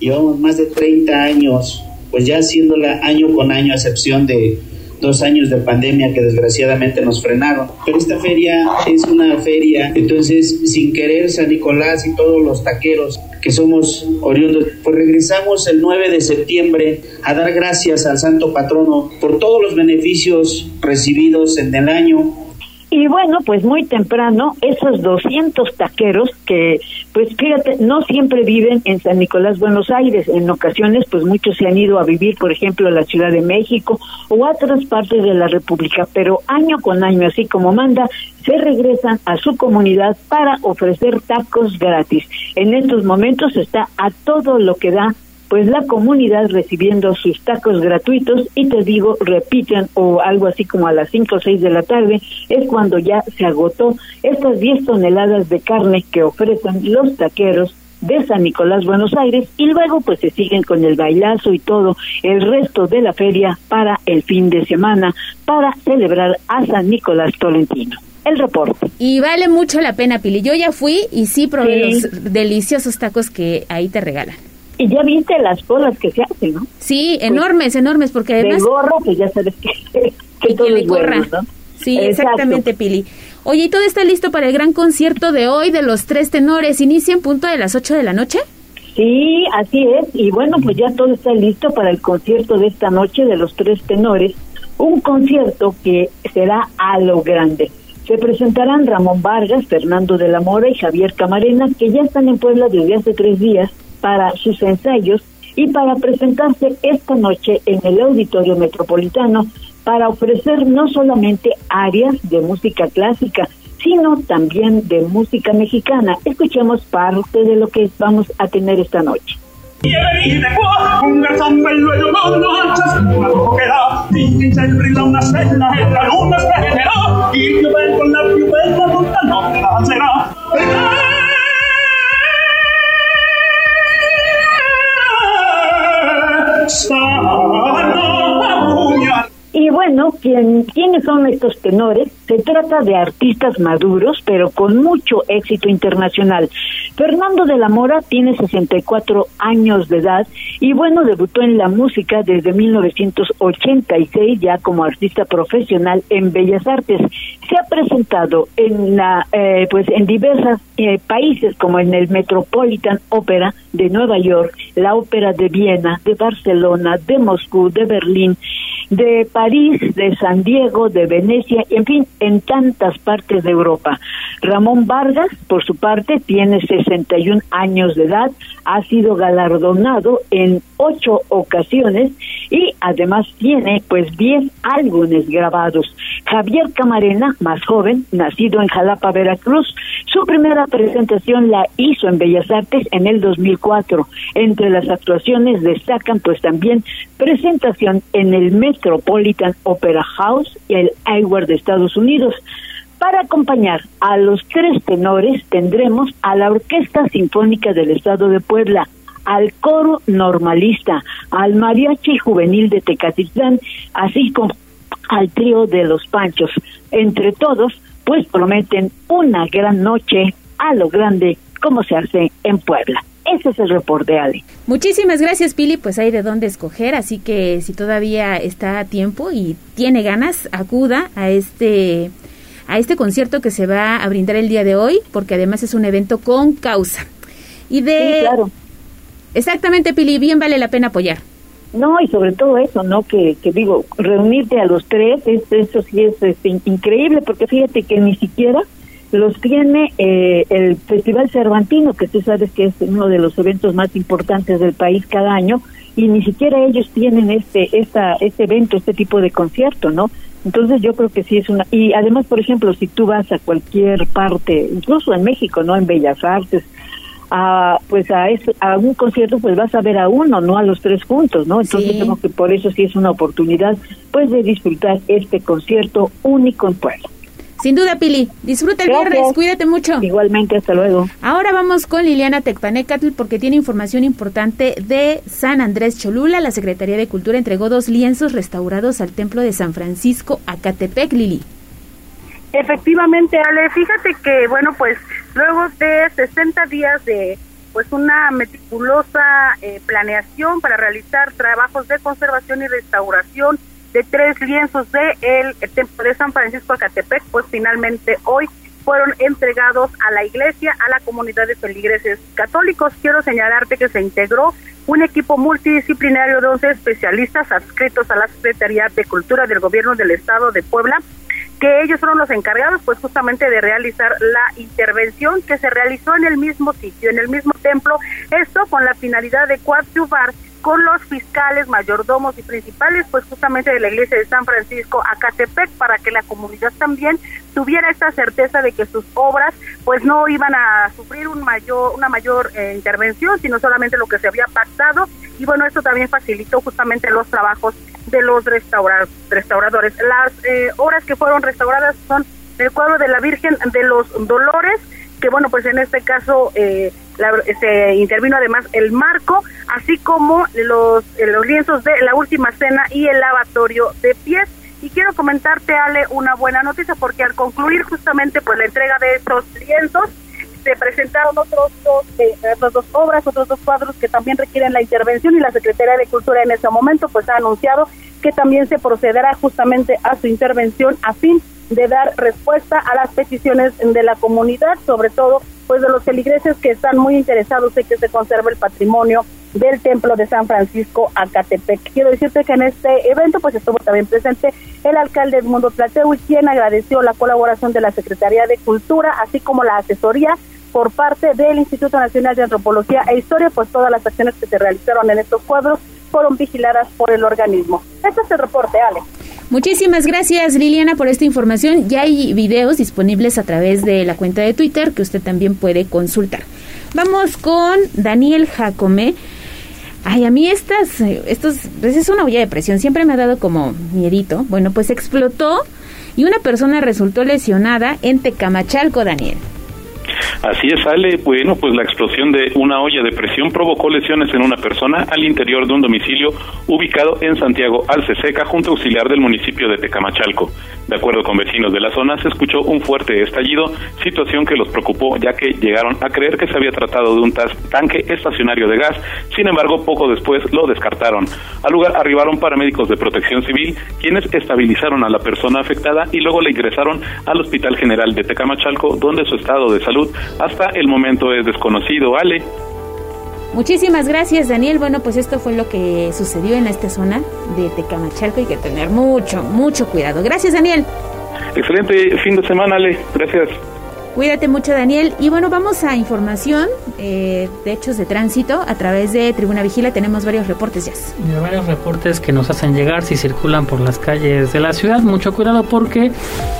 Llevamos más de 30 años pues ya haciéndola año con año, a excepción de dos años de pandemia que desgraciadamente nos frenaron. Pero esta feria es una feria, entonces sin querer San Nicolás y todos los taqueros que somos oriundos, pues regresamos el 9 de septiembre a dar gracias al Santo Patrono por todos los beneficios recibidos en el año, y bueno, pues muy temprano, esos 200 taqueros que, pues fíjate, no siempre viven en San Nicolás, Buenos Aires. En ocasiones, pues muchos se han ido a vivir, por ejemplo, a la Ciudad de México o a otras partes de la República. Pero año con año, así como manda, se regresan a su comunidad para ofrecer tacos gratis. En estos momentos está a todo lo que da pues la comunidad recibiendo sus tacos gratuitos y te digo, repiten o algo así como a las 5 o 6 de la tarde, es cuando ya se agotó estas 10 toneladas de carne que ofrecen los taqueros de San Nicolás, Buenos Aires, y luego pues se siguen con el bailazo y todo el resto de la feria para el fin de semana, para celebrar a San Nicolás Tolentino el reporte. Y vale mucho la pena, Pili. Yo ya fui y sí probé los deliciosos tacos que ahí te regalan. Y ya viste las cosas que se hacen, ¿no? Sí, pues, enormes, enormes, porque además... De gorro, pues ya sabes que, que, todo le corra. ¿no? Sí, exactamente, Pili. Oye, ¿y todo está listo para el gran concierto de hoy de los tres tenores? ¿Inicia en punto de las 8 de la noche? Sí, así es. Y bueno, pues ya todo está listo para el concierto de esta noche de los tres tenores. Un concierto que será a lo grande. Se presentarán Ramón Vargas, Fernando de la Mora y Javier Camarena, que ya están en Puebla desde hace tres días para sus ensayos y para presentarse esta noche en el Auditorio Metropolitano para ofrecer no solamente áreas de música clásica, sino también de música mexicana. Escuchemos parte de lo que vamos a tener esta noche. Y Stop. Bueno, ¿quiénes son estos tenores? Se trata de artistas maduros, pero con mucho éxito internacional. Fernando de la Mora tiene 64 años de edad y bueno, debutó en la música desde 1986 ya como artista profesional en Bellas Artes. Se ha presentado en la, eh, pues en diversos eh, países como en el Metropolitan Opera de Nueva York, la Ópera de Viena, de Barcelona, de Moscú, de Berlín, de París, de San Diego, de Venecia, en fin, en tantas partes de Europa. Ramón Vargas, por su parte, tiene 61 años de edad, ha sido galardonado en ocho ocasiones y además tiene pues 10 álbumes grabados. Javier Camarena, más joven, nacido en Jalapa, Veracruz, su primera presentación la hizo en Bellas Artes en el 2004. Entre las actuaciones destacan pues también presentación en el Metropolitan Opera House y el Hayward de Estados Unidos. Para acompañar a los tres tenores tendremos a la Orquesta Sinfónica del Estado de Puebla, al coro normalista, al mariachi juvenil de Tecatitlán, así como al trío de los Panchos. Entre todos, pues prometen una gran noche a lo grande como se hace en Puebla. Ese es el reporte, Ale. Muchísimas gracias, Pili. Pues hay de dónde escoger, así que si todavía está a tiempo y tiene ganas, acuda a este a este concierto que se va a brindar el día de hoy, porque además es un evento con causa. Y de... claro. Exactamente, Pili, bien vale la pena apoyar. No, y sobre todo eso, ¿no? Que, que digo, reunirte a los tres, eso sí es, increíble, porque fíjate que ni siquiera los tiene eh, el Festival Cervantino, que tú sabes que es uno de los eventos más importantes del país cada año, y ni siquiera ellos tienen este, esta, este evento, este tipo de concierto, ¿no? Entonces yo creo que sí es una... Y además, por ejemplo, si tú vas a cualquier parte, incluso en México, ¿no? En Bellas Artes, a, pues a, a un concierto, pues vas a ver a uno, no a los tres juntos, ¿no? Entonces creo que por eso sí es una oportunidad, pues, de disfrutar este concierto único en Puebla. Sin duda, Pili. Disfruta el viernes, cuídate mucho. Igualmente, hasta luego. Ahora vamos con Liliana Tecpanecatl porque tiene información importante de San Andrés Cholula. La Secretaría de Cultura entregó dos lienzos restaurados al Templo de San Francisco, Acatepec, Lili. Efectivamente, Ale, fíjate que, bueno, pues luego de 60 días de pues una meticulosa eh, planeación para realizar trabajos de conservación y restauración de tres lienzos de el, templo de San Francisco Acatepec, pues finalmente hoy fueron entregados a la iglesia, a la comunidad de feligreses católicos. Quiero señalarte que se integró un equipo multidisciplinario de 11 especialistas adscritos a la Secretaría de Cultura del Gobierno del Estado de Puebla, que ellos fueron los encargados pues justamente de realizar la intervención que se realizó en el mismo sitio, en el mismo templo, esto con la finalidad de coadyuvar con los fiscales, mayordomos y principales, pues justamente de la iglesia de San Francisco Acatepec, para que la comunidad también tuviera esta certeza de que sus obras pues no iban a sufrir un mayor, una mayor eh, intervención, sino solamente lo que se había pactado. Y bueno, esto también facilitó justamente los trabajos de los restauradores. Las eh, obras que fueron restauradas son el cuadro de la Virgen de los Dolores, que bueno, pues en este caso eh, se intervino además el marco, así como los, los lienzos de la última cena y el lavatorio de pies. Y quiero comentarte, Ale, una buena noticia, porque al concluir justamente pues la entrega de estos lienzos, se presentaron otros dos, eh, otras dos obras, otros dos cuadros que también requieren la intervención y la Secretaría de Cultura en ese momento pues ha anunciado que también se procederá justamente a su intervención a fin de dar respuesta a las peticiones de la comunidad, sobre todo pues de los feligreses que están muy interesados en que se conserve el patrimonio del templo de San Francisco Acatepec. Quiero decirte que en este evento pues estuvo también presente el alcalde Edmundo y quien agradeció la colaboración de la Secretaría de Cultura, así como la asesoría por parte del Instituto Nacional de Antropología e Historia, pues todas las acciones que se realizaron en estos cuadros fueron vigiladas por el organismo. Este es el reporte, Ale. Muchísimas gracias Liliana por esta información. Ya hay videos disponibles a través de la cuenta de Twitter que usted también puede consultar. Vamos con Daniel Jacome. Ay, a mí estas, estos, pues es una olla de presión, siempre me ha dado como miedito. Bueno, pues explotó y una persona resultó lesionada en Tecamachalco, Daniel. Así es, Ale. Bueno, pues la explosión de una olla de presión provocó lesiones en una persona al interior de un domicilio ubicado en Santiago Alceseca, junto auxiliar del municipio de Tecamachalco. De acuerdo con vecinos de la zona, se escuchó un fuerte estallido, situación que los preocupó ya que llegaron a creer que se había tratado de un tanque estacionario de gas. Sin embargo, poco después lo descartaron. Al lugar arribaron paramédicos de protección civil, quienes estabilizaron a la persona afectada y luego le ingresaron al Hospital General de Tecamachalco, donde su estado de salud hasta el momento es desconocido. Ale. Muchísimas gracias, Daniel. Bueno, pues esto fue lo que sucedió en esta zona de Tecamachalco. Hay que tener mucho, mucho cuidado. Gracias, Daniel. Excelente fin de semana, Ale. Gracias. Cuídate mucho, Daniel. Y bueno, vamos a información eh, de hechos de tránsito a través de Tribuna Vigila. Tenemos varios reportes ya. varios reportes que nos hacen llegar si circulan por las calles de la ciudad. Mucho cuidado porque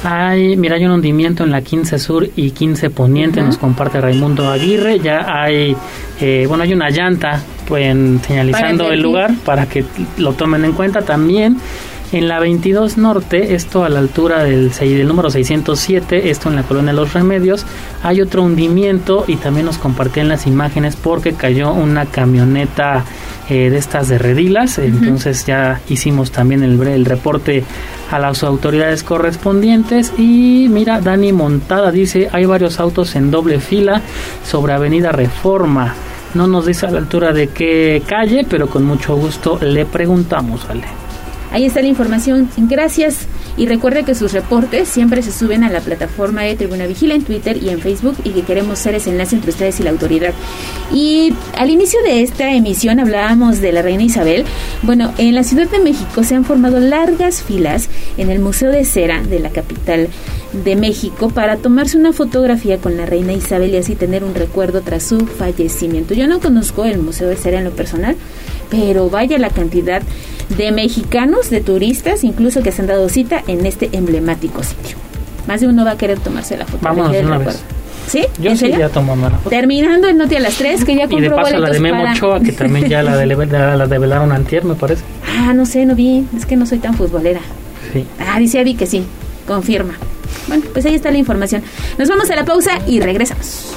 hay, mira, hay un hundimiento en la 15 Sur y 15 Poniente, nos comparte Raimundo Aguirre. Ya hay, eh, bueno, hay una llanta pues, señalizando el lugar para que lo tomen en cuenta también. En la 22 Norte, esto a la altura del, del número 607, esto en la colonia Los Remedios, hay otro hundimiento y también nos compartían las imágenes porque cayó una camioneta eh, de estas de redilas, entonces ya hicimos también el, el reporte a las autoridades correspondientes y mira, Dani Montada dice, hay varios autos en doble fila sobre Avenida Reforma. No nos dice a la altura de qué calle, pero con mucho gusto le preguntamos, Ale. Ahí está la información. Gracias. Y recuerde que sus reportes siempre se suben a la plataforma de Tribuna Vigila en Twitter y en Facebook y que queremos ser ese enlace entre ustedes y la autoridad. Y al inicio de esta emisión hablábamos de la reina Isabel. Bueno, en la Ciudad de México se han formado largas filas en el Museo de Cera de la capital de México para tomarse una fotografía con la reina Isabel y así tener un recuerdo tras su fallecimiento. Yo no conozco el Museo de Cera en lo personal, pero vaya la cantidad de mexicanos, de turistas, incluso que se han dado cita en este emblemático sitio. Más de uno va a querer tomarse la fotografía Vamos, una vez. ¿Sí? Yo sí ya tomo la Terminando el Noti a las 3, que ya compró Y de paso la de Memo Ochoa, que también ya la, de, la develaron antier, me parece. Ah, no sé, no vi. Es que no soy tan futbolera. Sí. Ah, dice Abby que sí. Confirma. Bueno, pues ahí está la información. Nos vamos a la pausa y regresamos.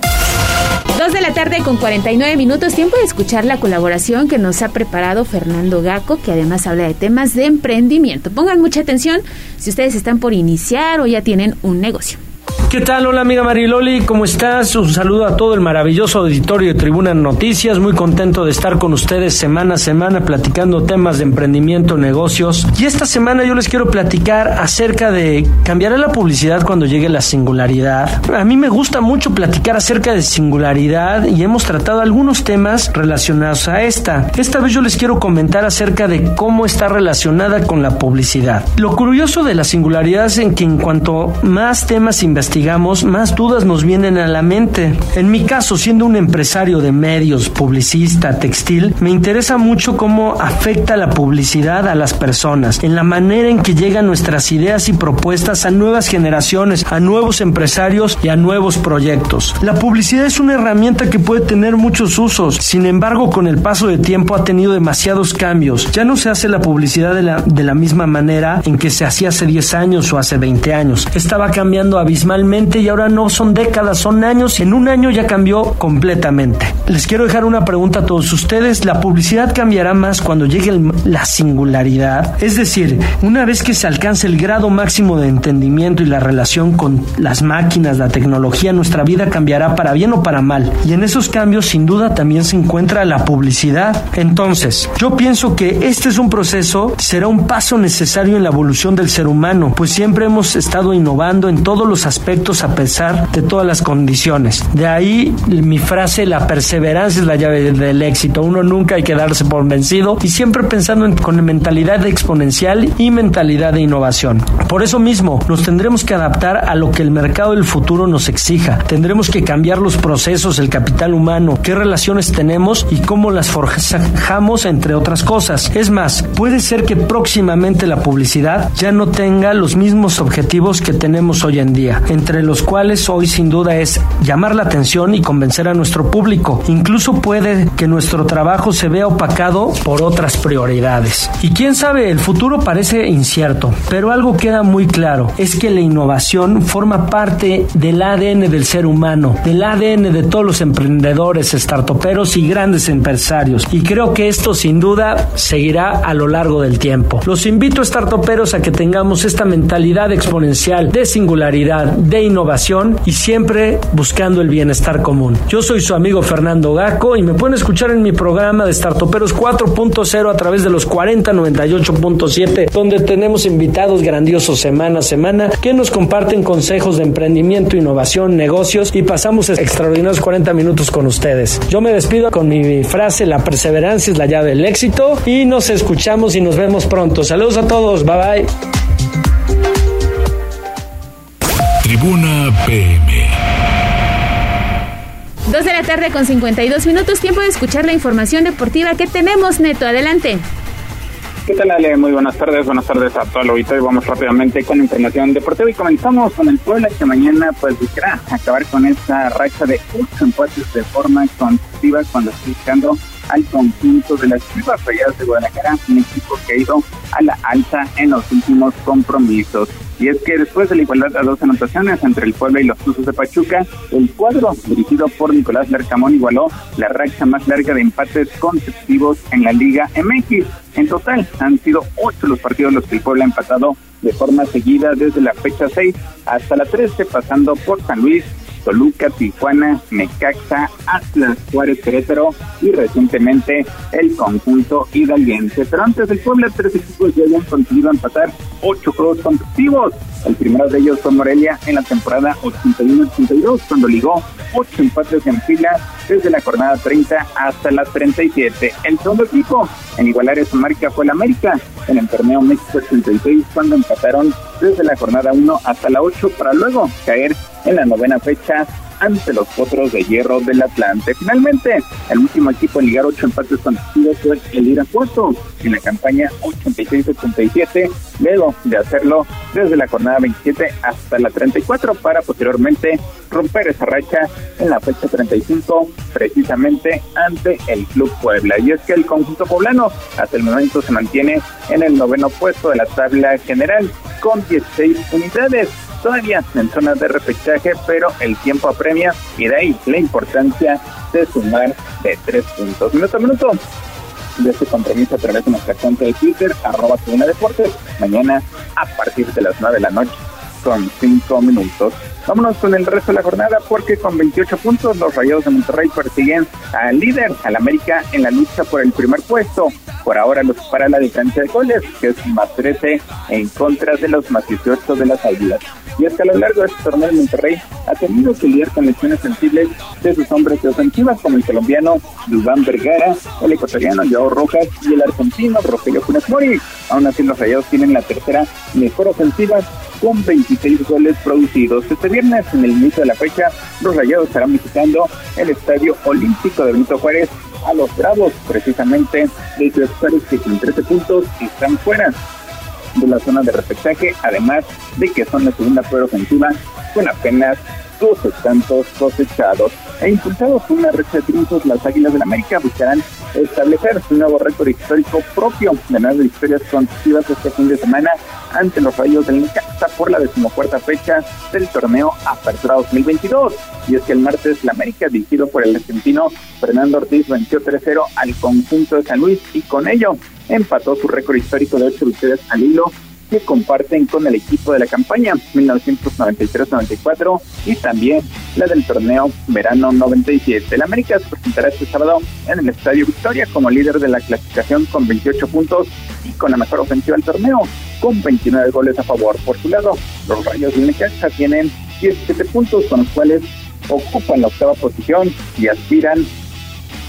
Dos de la tarde con 49 minutos, tiempo de escuchar la colaboración que nos ha preparado Fernando Gaco, que además habla de temas de emprendimiento. Pongan mucha atención si ustedes están por iniciar o ya tienen un negocio. ¿Qué tal? Hola amiga Mariloli, ¿cómo estás? Un saludo a todo el maravilloso auditorio de Tribuna Noticias. Muy contento de estar con ustedes semana a semana platicando temas de emprendimiento, negocios. Y esta semana yo les quiero platicar acerca de cambiará la publicidad cuando llegue la singularidad. A mí me gusta mucho platicar acerca de singularidad y hemos tratado algunos temas relacionados a esta. Esta vez yo les quiero comentar acerca de cómo está relacionada con la publicidad. Lo curioso de la singularidad es que en cuanto más temas investigamos, más dudas nos vienen a la mente. En mi caso, siendo un empresario de medios, publicista, textil, me interesa mucho cómo afecta la publicidad a las personas, en la manera en que llegan nuestras ideas y propuestas a nuevas generaciones, a nuevos empresarios y a nuevos proyectos. La publicidad es una herramienta que puede tener muchos usos, sin embargo, con el paso de tiempo ha tenido demasiados cambios. Ya no se hace la publicidad de la, de la misma manera en que se hacía hace 10 años o hace 20 años. Estaba cambiando abismalmente y ahora no son décadas, son años. En un año ya cambió completamente. Les quiero dejar una pregunta a todos ustedes. ¿La publicidad cambiará más cuando llegue la singularidad? Es decir, una vez que se alcance el grado máximo de entendimiento y la relación con las máquinas, la tecnología, nuestra vida cambiará para bien o para mal. Y en esos cambios sin duda también se encuentra la publicidad. Entonces, yo pienso que este es un proceso, será un paso necesario en la evolución del ser humano, pues siempre hemos estado innovando en todos los aspectos a pesar de todas las condiciones. De ahí mi frase, la perseverancia es la llave del éxito. Uno nunca hay que darse por vencido y siempre pensando en, con mentalidad exponencial y mentalidad de innovación. Por eso mismo, nos tendremos que adaptar a lo que el mercado del futuro nos exija. Tendremos que cambiar los procesos, el capital humano, qué relaciones tenemos y cómo las forjamos, entre otras cosas. Es más, puede ser que próximamente la publicidad ya no tenga los mismos objetivos que tenemos hoy en día. Entre entre los cuales hoy sin duda es llamar la atención y convencer a nuestro público. Incluso puede que nuestro trabajo se vea opacado por otras prioridades. Y quién sabe, el futuro parece incierto, pero algo queda muy claro, es que la innovación forma parte del ADN del ser humano, del ADN de todos los emprendedores, startuperos y grandes empresarios. Y creo que esto sin duda seguirá a lo largo del tiempo. Los invito, startuperos, a que tengamos esta mentalidad exponencial de singularidad, de innovación y siempre buscando el bienestar común. Yo soy su amigo Fernando Gaco y me pueden escuchar en mi programa de Startoperos 4.0 a través de los 4098.7 donde tenemos invitados grandiosos semana a semana que nos comparten consejos de emprendimiento, innovación, negocios y pasamos extraordinarios 40 minutos con ustedes. Yo me despido con mi frase, la perseverancia es la llave del éxito y nos escuchamos y nos vemos pronto. Saludos a todos, bye bye. Tribuna PM. Dos de la tarde con 52 minutos, tiempo de escuchar la información deportiva que tenemos, Neto. Adelante. ¿Qué tal, Ale? Muy buenas tardes, buenas tardes a todo el auditorio. Vamos rápidamente con información deportiva y comenzamos con el Puebla que mañana pues buscará acabar con esta racha de ocho empates de forma consecutiva cuando está buscando al conjunto de las Chivas Rayadas de Guadalajara, un que ha ido a la alza en los últimos compromisos. Y es que después de la igualdad a dos anotaciones entre el Puebla y los Tuzos de Pachuca, el cuadro dirigido por Nicolás Larcamón igualó la racha más larga de empates consecutivos en la Liga MX. En total, han sido ocho los partidos los que el Puebla ha empatado de forma seguida desde la fecha 6 hasta la 13, pasando por San Luis, Toluca, Tijuana, Necaxa, Atlas, Juárez, Querétaro y recientemente el conjunto hidalguense. Pero antes del Puebla, tres equipos ya habían conseguido empatar ocho juegos consecutivos. El primero de ellos fue Morelia en la temporada 81-82, cuando ligó ocho empates en fila desde la jornada 30 hasta la 37. El segundo equipo en igualar esa marca fue el América en el torneo México 86, cuando empataron desde la jornada 1 hasta la 8 para luego caer en la novena fecha ante los Potros de Hierro del Atlante. Finalmente, el último equipo en ligar ocho empates consecutivos fue el Irapuato en la campaña 86-77, luego de hacerlo desde la jornada 27 hasta la 34 para posteriormente romper esa racha en la fecha 35 precisamente ante el Club Puebla. Y es que el conjunto poblano hasta el momento se mantiene en el noveno puesto de la tabla general con 16 unidades todavía en zona de repechaje, pero el tiempo apremia y de ahí la importancia de sumar de tres puntos. Minuto a minuto de este compromiso a través de nuestra cuenta de Twitter, arroba Deportes, mañana a partir de las 9 de la noche con cinco minutos. Vámonos con el resto de la jornada porque con 28 puntos los Rayados de Monterrey persiguen al líder, al América, en la lucha por el primer puesto. Por ahora los para la distancia de goles, que es más 13 en contra de los más 18 de las Águilas. Y es que a lo largo de este torneo de Monterrey ha tenido que lidiar con lesiones sensibles de sus hombres de ofensivas como el colombiano Dubán Vergara, el ecuatoriano Joao Rojas y el argentino Rogelio Funes Mori. Aún así los Rayados tienen la tercera mejor ofensiva con 26 goles producidos. Este viernes, en el inicio de la fecha, los Rayados estarán visitando el Estadio Olímpico de Benito Juárez a los Bravos, precisamente de los Juárez que con 13 puntos están fuera de la zona de repechaje, además de que son la segunda fuera ofensiva con apenas 12 tantos cosechados. E impulsados una red de triunfos, las Águilas del América buscarán establecer su nuevo récord histórico propio de nueve victorias consecutivas este fin de semana ante los Rayos del Necaxa por la decimocuarta fecha del torneo Apertura 2022. Y es que el martes la América, dirigido por el argentino Fernando Ortiz, venció 3-0 al conjunto de San Luis y con ello empató su récord histórico de ocho victorias al hilo que comparten con el equipo de la campaña 1993-94 y también la del torneo verano 97. El América se presentará este sábado en el Estadio Victoria como líder de la clasificación con 28 puntos y con la mejor ofensiva del torneo, con 29 goles a favor. Por su lado, los Rayos de Necaxa tienen 17 puntos con los cuales ocupan la octava posición y aspiran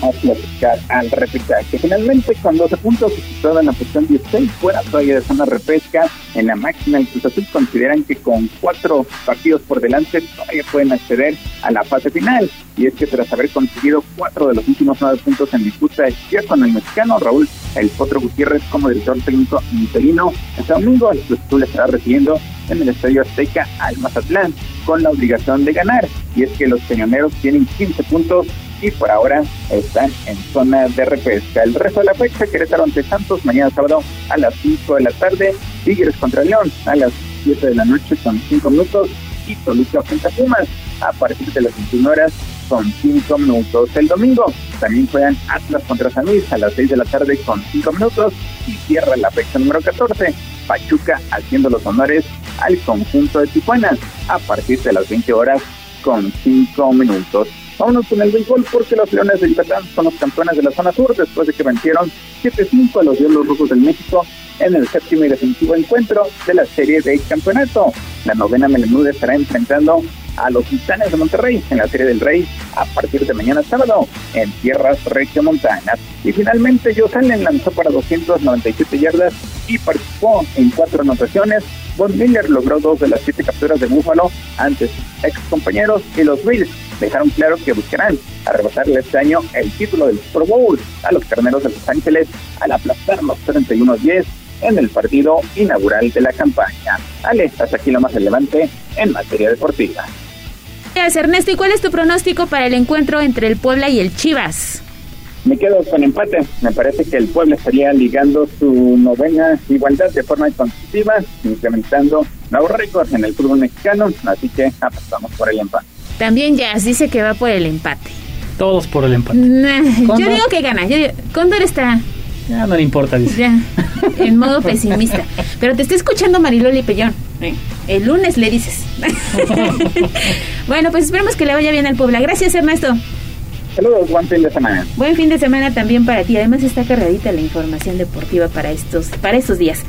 a clasificar al repesca. finalmente con 12 puntos se situaban en la posición 16 fuera todavía de zona repesca en la máxima el Cruz Azul consideran que con cuatro partidos por delante todavía pueden acceder a la fase final y es que tras haber conseguido cuatro de los últimos nueve puntos en disputa ya con el mexicano Raúl El Potro Gutiérrez como director técnico interino este domingo el Cruz Azul estará recibiendo en el Estadio Azteca al Mazatlán con la obligación de ganar y es que los peñoneros tienen 15 puntos y por ahora están en zona de repesca. El resto de la fecha, Querétaro ante Santos, mañana sábado a las 5 de la tarde, Tigres contra León a las 7 de la noche con 5 minutos y Toluca frente a Pumas a partir de las 21 horas con 5 minutos. El domingo también juegan Atlas contra San Luis a las 6 de la tarde con 5 minutos y cierra la fecha número 14. Pachuca haciendo los honores al conjunto de Tijuana a partir de las 20 horas con 5 minutos. Vámonos con el béisbol porque los Leones de Yucatán son los campeones de la zona sur después de que vencieron 7-5 a los Diablos Rojos del México en el séptimo y definitivo encuentro de la serie de campeonato. La novena Melenude estará enfrentando a los Titanes de Monterrey en la Serie del Rey a partir de mañana sábado en tierras regiomontanas. Y finalmente Josalen lanzó para 297 yardas y participó en cuatro anotaciones. Von Miller logró dos de las siete capturas de Búfalo ante sus ex compañeros y los Bills dejaron claro que buscarán arrebatarle este año el título del Super Bowl a los carneros de Los Ángeles al aplastar los 31-10 en el partido inaugural de la campaña. Ale, hasta aquí lo más relevante en materia deportiva. Gracias, Ernesto. ¿Y cuál es tu pronóstico para el encuentro entre el Puebla y el Chivas? Me quedo con empate. Me parece que el Puebla estaría ligando su novena igualdad de forma consecutiva, incrementando nuevos récords en el fútbol mexicano. Así que apostamos por el empate. También Jazz dice que va por el empate. Todos por el empate. yo digo que gana. Yo Cóndor está ya no le importa, dice. Ya, en modo pesimista. Pero te está escuchando Mariloli Pellón. El lunes le dices. bueno, pues esperemos que le vaya bien al Puebla. Gracias, Ernesto. Saludos, buen fin de semana. Buen fin de semana también para ti. Además está cargadita la información deportiva para estos, para estos días.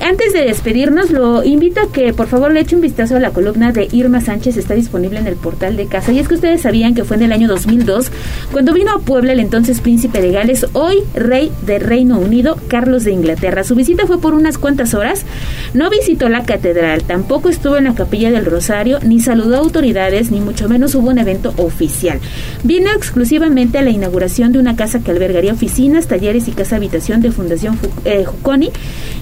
Antes de despedirnos, lo invito a que por favor le eche un vistazo a la columna de Irma Sánchez. Está disponible en el portal de casa. Y es que ustedes sabían que fue en el año 2002 cuando vino a Puebla el entonces príncipe de Gales, hoy rey de Reino Unido, Carlos de Inglaterra. Su visita fue por unas cuantas horas. No visitó la catedral, tampoco estuvo en la capilla del Rosario, ni saludó a autoridades, ni mucho menos hubo un evento oficial. Vino exclusivamente a la inauguración de una casa que albergaría oficinas, talleres y casa habitación de Fundación eh, Juconi,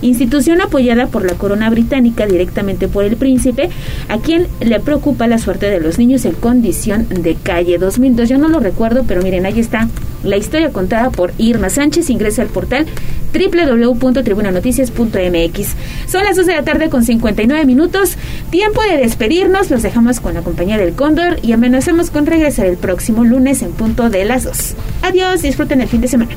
institución apoyada por la corona británica directamente por el príncipe, a quien le preocupa la suerte de los niños en condición de calle 2002. Yo no lo recuerdo, pero miren, ahí está la historia contada por Irma Sánchez. Ingresa al portal www.tribunanoticias.mx. Son las 2 de la tarde con 59 minutos. Tiempo de despedirnos. Los dejamos con la compañía del Cóndor y amenazamos con regresar el próximo lunes en punto de las 2. Adiós, disfruten el fin de semana.